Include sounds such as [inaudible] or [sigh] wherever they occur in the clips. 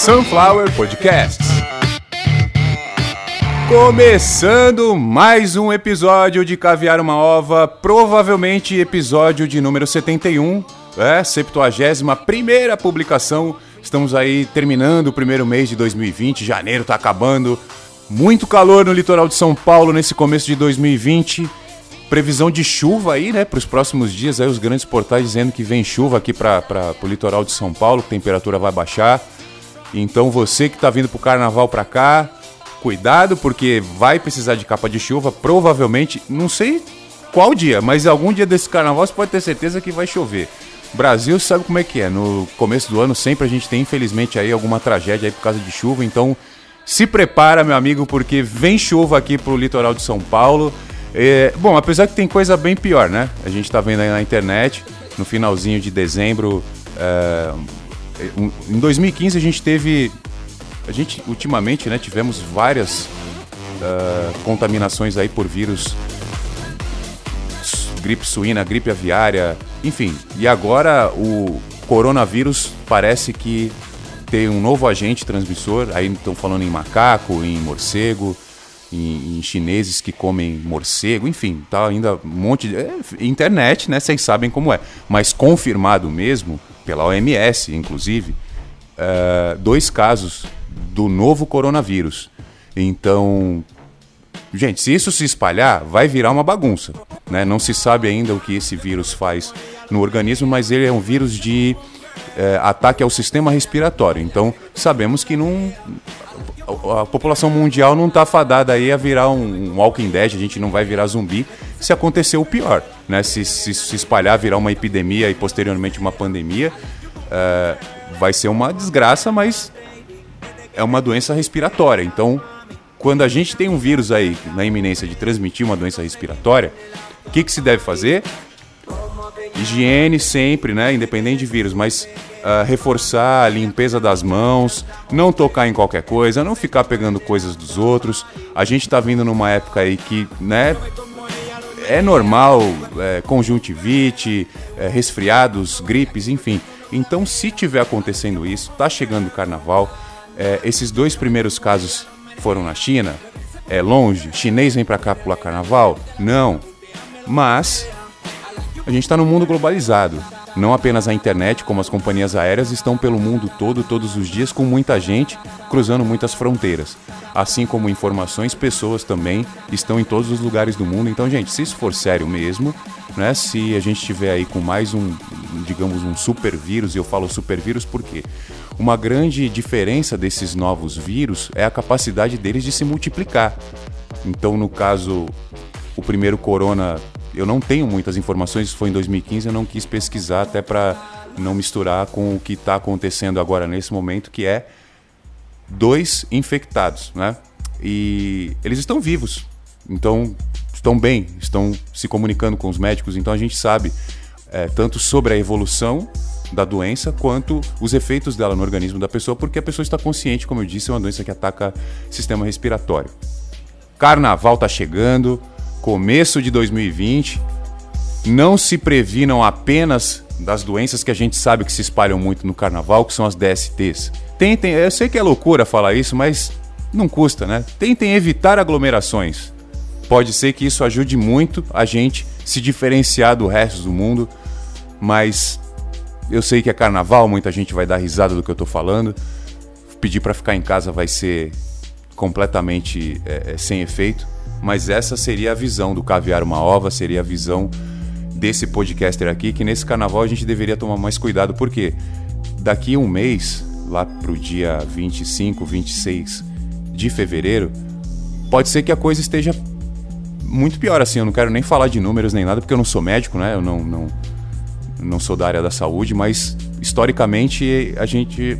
Sunflower Podcasts. Começando mais um episódio de Caviar uma Ova, provavelmente episódio de número 71, é, 71 primeira publicação. Estamos aí terminando o primeiro mês de 2020, janeiro tá acabando. Muito calor no litoral de São Paulo nesse começo de 2020. Previsão de chuva aí, né, para os próximos dias. Aí os grandes portais dizendo que vem chuva aqui para o litoral de São Paulo, que a temperatura vai baixar. Então você que está vindo para o carnaval para cá, cuidado porque vai precisar de capa de chuva. Provavelmente, não sei qual dia, mas algum dia desse carnaval você pode ter certeza que vai chover. Brasil sabe como é que é. No começo do ano sempre a gente tem, infelizmente, aí alguma tragédia aí por causa de chuva. Então se prepara, meu amigo, porque vem chuva aqui pro litoral de São Paulo. É, bom, apesar que tem coisa bem pior, né? A gente tá vendo aí na internet, no finalzinho de dezembro. É, em 2015 a gente teve. A gente, ultimamente, né, tivemos várias uh, contaminações aí por vírus. Gripe suína, gripe aviária, enfim. E agora o coronavírus parece que tem um novo agente transmissor. Aí estão falando em macaco, em morcego em, em, chineses que comem morcego, enfim, tá ainda um monte de. É, internet, né? Vocês sabem como é. Mas confirmado mesmo, pela OMS, inclusive, uh, dois casos do novo coronavírus. Então, gente, se isso se espalhar, vai virar uma bagunça. Né? Não se sabe ainda o que esse vírus faz no organismo, mas ele é um vírus de é, ataque ao sistema respiratório. Então, sabemos que não, a população mundial não está fadada aí a virar um, um Walking Dead, a gente não vai virar zumbi se acontecer o pior, né? Se, se, se espalhar, virar uma epidemia e posteriormente uma pandemia, é, vai ser uma desgraça, mas é uma doença respiratória. Então, quando a gente tem um vírus aí na iminência de transmitir uma doença respiratória, o que, que se deve fazer? Higiene sempre, né? Independente de vírus, mas uh, reforçar a limpeza das mãos, não tocar em qualquer coisa, não ficar pegando coisas dos outros. A gente está vindo numa época aí que, né? É normal, é, conjuntivite, é, resfriados, gripes, enfim. Então, se tiver acontecendo isso, tá chegando o carnaval, é, esses dois primeiros casos foram na China, é longe, chinês vem para cá pular carnaval? Não. Mas a gente está num mundo globalizado. Não apenas a internet, como as companhias aéreas estão pelo mundo todo todos os dias com muita gente cruzando muitas fronteiras. Assim como informações, pessoas também estão em todos os lugares do mundo. Então, gente, se isso for sério mesmo, né, se a gente tiver aí com mais um, digamos, um super vírus, e eu falo super vírus porque uma grande diferença desses novos vírus é a capacidade deles de se multiplicar. Então, no caso, o primeiro corona eu não tenho muitas informações, isso foi em 2015, eu não quis pesquisar até para não misturar com o que está acontecendo agora nesse momento, que é dois infectados, né? E eles estão vivos, então estão bem, estão se comunicando com os médicos, então a gente sabe é, tanto sobre a evolução da doença quanto os efeitos dela no organismo da pessoa, porque a pessoa está consciente, como eu disse, é uma doença que ataca sistema respiratório. Carnaval está chegando, começo de 2020. Não se previnam apenas das doenças que a gente sabe que se espalham muito no carnaval, que são as DSTs. Tentem, eu sei que é loucura falar isso, mas não custa, né? Tentem evitar aglomerações. Pode ser que isso ajude muito a gente se diferenciar do resto do mundo, mas eu sei que é carnaval, muita gente vai dar risada do que eu tô falando. Pedir para ficar em casa vai ser completamente é, sem efeito. Mas essa seria a visão do Caviar Uma Ova, seria a visão desse podcaster aqui, que nesse carnaval a gente deveria tomar mais cuidado, porque daqui um mês, lá pro dia 25, 26 de fevereiro, pode ser que a coisa esteja muito pior assim. Eu não quero nem falar de números nem nada, porque eu não sou médico, né? Eu não, não, não sou da área da saúde, mas historicamente a gente.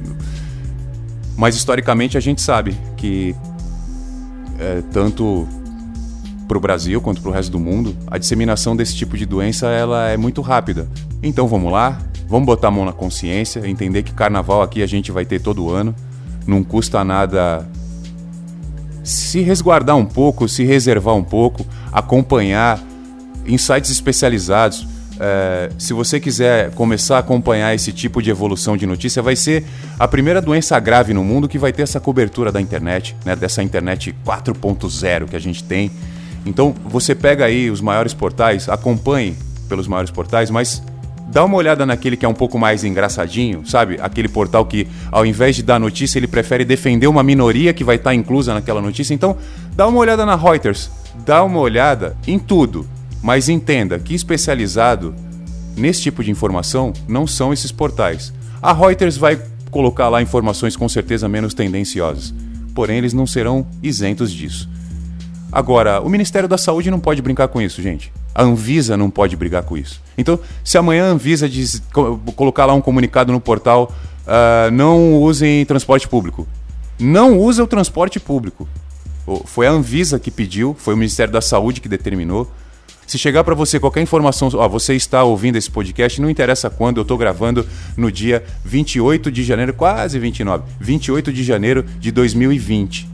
Mas historicamente a gente sabe que é, tanto para o Brasil quanto para o resto do mundo, a disseminação desse tipo de doença ela é muito rápida. Então vamos lá, vamos botar a mão na consciência, entender que carnaval aqui a gente vai ter todo ano, não custa nada se resguardar um pouco, se reservar um pouco, acompanhar em sites especializados. é, se você quiser começar a acompanhar esse tipo de evolução de notícia, vai ser a primeira doença grave no mundo que vai ter essa cobertura da internet, né, dessa internet 4.0 que a gente tem. Então você pega aí os maiores portais, acompanhe pelos maiores portais, mas dá uma olhada naquele que é um pouco mais engraçadinho, sabe? Aquele portal que, ao invés de dar notícia, ele prefere defender uma minoria que vai estar inclusa naquela notícia. Então, dá uma olhada na Reuters, dá uma olhada em tudo, mas entenda que especializado nesse tipo de informação não são esses portais. A Reuters vai colocar lá informações com certeza menos tendenciosas, porém eles não serão isentos disso. Agora, o Ministério da Saúde não pode brincar com isso, gente. A Anvisa não pode brigar com isso. Então, se amanhã a Anvisa diz, colocar lá um comunicado no portal, uh, não usem transporte público. Não usa o transporte público. Foi a Anvisa que pediu, foi o Ministério da Saúde que determinou. Se chegar para você qualquer informação, ó, você está ouvindo esse podcast, não interessa quando, eu estou gravando no dia 28 de janeiro, quase 29, 28 de janeiro de 2020.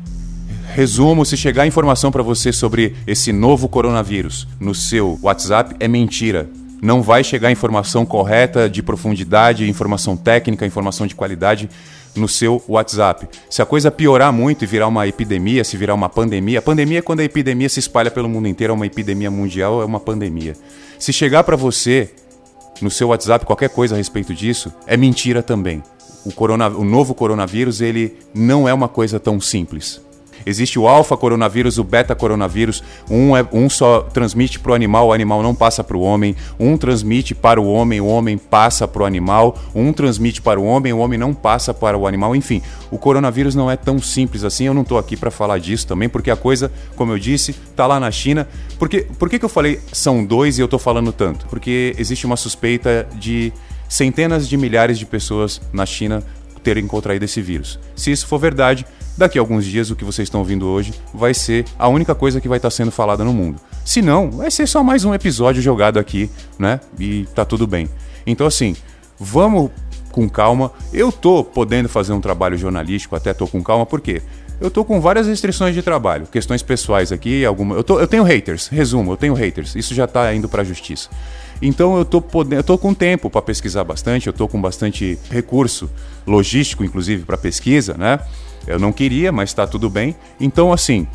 Resumo: se chegar informação para você sobre esse novo coronavírus no seu WhatsApp, é mentira. Não vai chegar informação correta, de profundidade, informação técnica, informação de qualidade no seu WhatsApp. Se a coisa piorar muito e virar uma epidemia, se virar uma pandemia, pandemia é quando a epidemia se espalha pelo mundo inteiro, é uma epidemia mundial, é uma pandemia. Se chegar para você no seu WhatsApp qualquer coisa a respeito disso, é mentira também. O, corona, o novo coronavírus ele não é uma coisa tão simples. Existe o alfa coronavírus, o beta coronavírus. Um, é, um só transmite para o animal, o animal não passa para o homem. Um transmite para o homem, o homem passa para o animal. Um transmite para o homem, o homem não passa para o animal. Enfim, o coronavírus não é tão simples assim. Eu não estou aqui para falar disso também, porque a coisa, como eu disse, está lá na China. Porque, por que, que eu falei são dois e eu estou falando tanto? Porque existe uma suspeita de centenas de milhares de pessoas na China terem contraído esse vírus. Se isso for verdade, daqui a alguns dias o que vocês estão ouvindo hoje vai ser a única coisa que vai estar sendo falada no mundo. Se não, vai ser só mais um episódio jogado aqui, né? E tá tudo bem. Então assim, vamos com calma. Eu tô podendo fazer um trabalho jornalístico, até tô com calma, por quê? Eu tô com várias restrições de trabalho, questões pessoais aqui, alguma. Eu, tô, eu tenho haters, resumo, eu tenho haters. Isso já tá indo para a justiça. Então eu tô podendo, eu tô com tempo para pesquisar bastante, eu tô com bastante recurso logístico inclusive para pesquisa, né? Eu não queria, mas está tudo bem. Então, assim,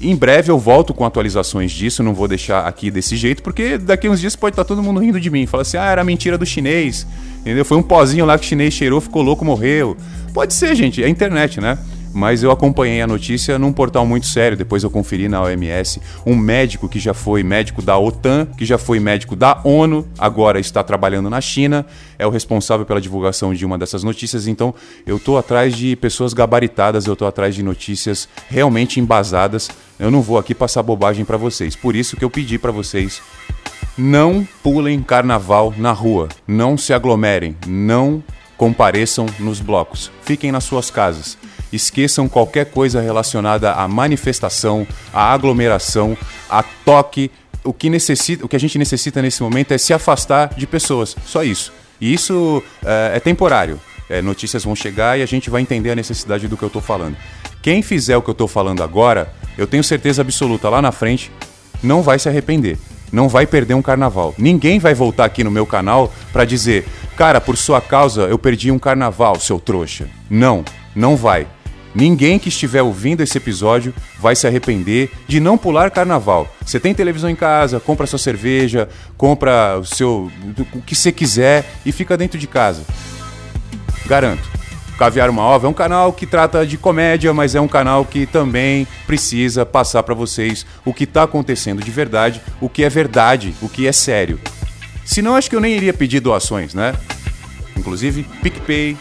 em breve eu volto com atualizações disso, não vou deixar aqui desse jeito, porque daqui uns dias pode estar tá todo mundo rindo de mim. Fala assim, ah, era mentira do chinês, entendeu? Foi um pozinho lá que o chinês cheirou, ficou louco, morreu. Pode ser, gente, é internet, né? Mas eu acompanhei a notícia num portal muito sério. Depois eu conferi na OMS. Um médico que já foi médico da OTAN, que já foi médico da ONU, agora está trabalhando na China, é o responsável pela divulgação de uma dessas notícias. Então eu estou atrás de pessoas gabaritadas, eu estou atrás de notícias realmente embasadas. Eu não vou aqui passar bobagem para vocês. Por isso que eu pedi para vocês não pulem carnaval na rua, não se aglomerem, não compareçam nos blocos, fiquem nas suas casas esqueçam qualquer coisa relacionada à manifestação, à aglomeração, a toque. O que, necessita, o que a gente necessita nesse momento é se afastar de pessoas, só isso. E isso é, é temporário. É, notícias vão chegar e a gente vai entender a necessidade do que eu estou falando. Quem fizer o que eu estou falando agora, eu tenho certeza absoluta lá na frente, não vai se arrepender. Não vai perder um carnaval. Ninguém vai voltar aqui no meu canal para dizer, cara, por sua causa eu perdi um carnaval, seu trouxa. Não, não vai. Ninguém que estiver ouvindo esse episódio vai se arrepender de não pular carnaval. Você tem televisão em casa, compra sua cerveja, compra o seu o que você quiser e fica dentro de casa. Garanto. Caviar uma Ova é um canal que trata de comédia, mas é um canal que também precisa passar para vocês o que está acontecendo de verdade, o que é verdade, o que é sério. Senão, acho que eu nem iria pedir doações, né? Inclusive, PicPay,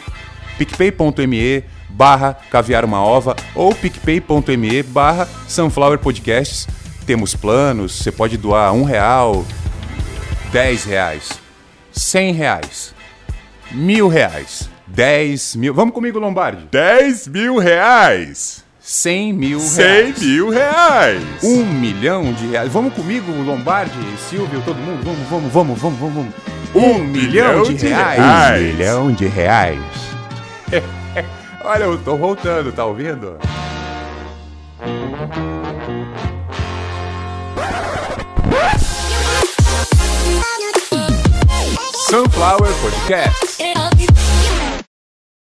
picpay.me barra caviar uma ova ou picpay.me barra sunflower podcasts. Temos planos, você pode doar um real, dez reais, cem reais, mil reais, dez mil... Vamos comigo, Lombardi. Dez mil reais. cem mil reais. cem mil reais. Um milhão de reais. Vamos comigo, Lombardi, Silvio, todo mundo. Vamos, vamos, vamos, vamos, vamos. Um, um milhão, milhão, de, de reais. reais. Um milhão de reais. [laughs] Olha, eu tô voltando, tá ouvindo? Sunflower Podcast.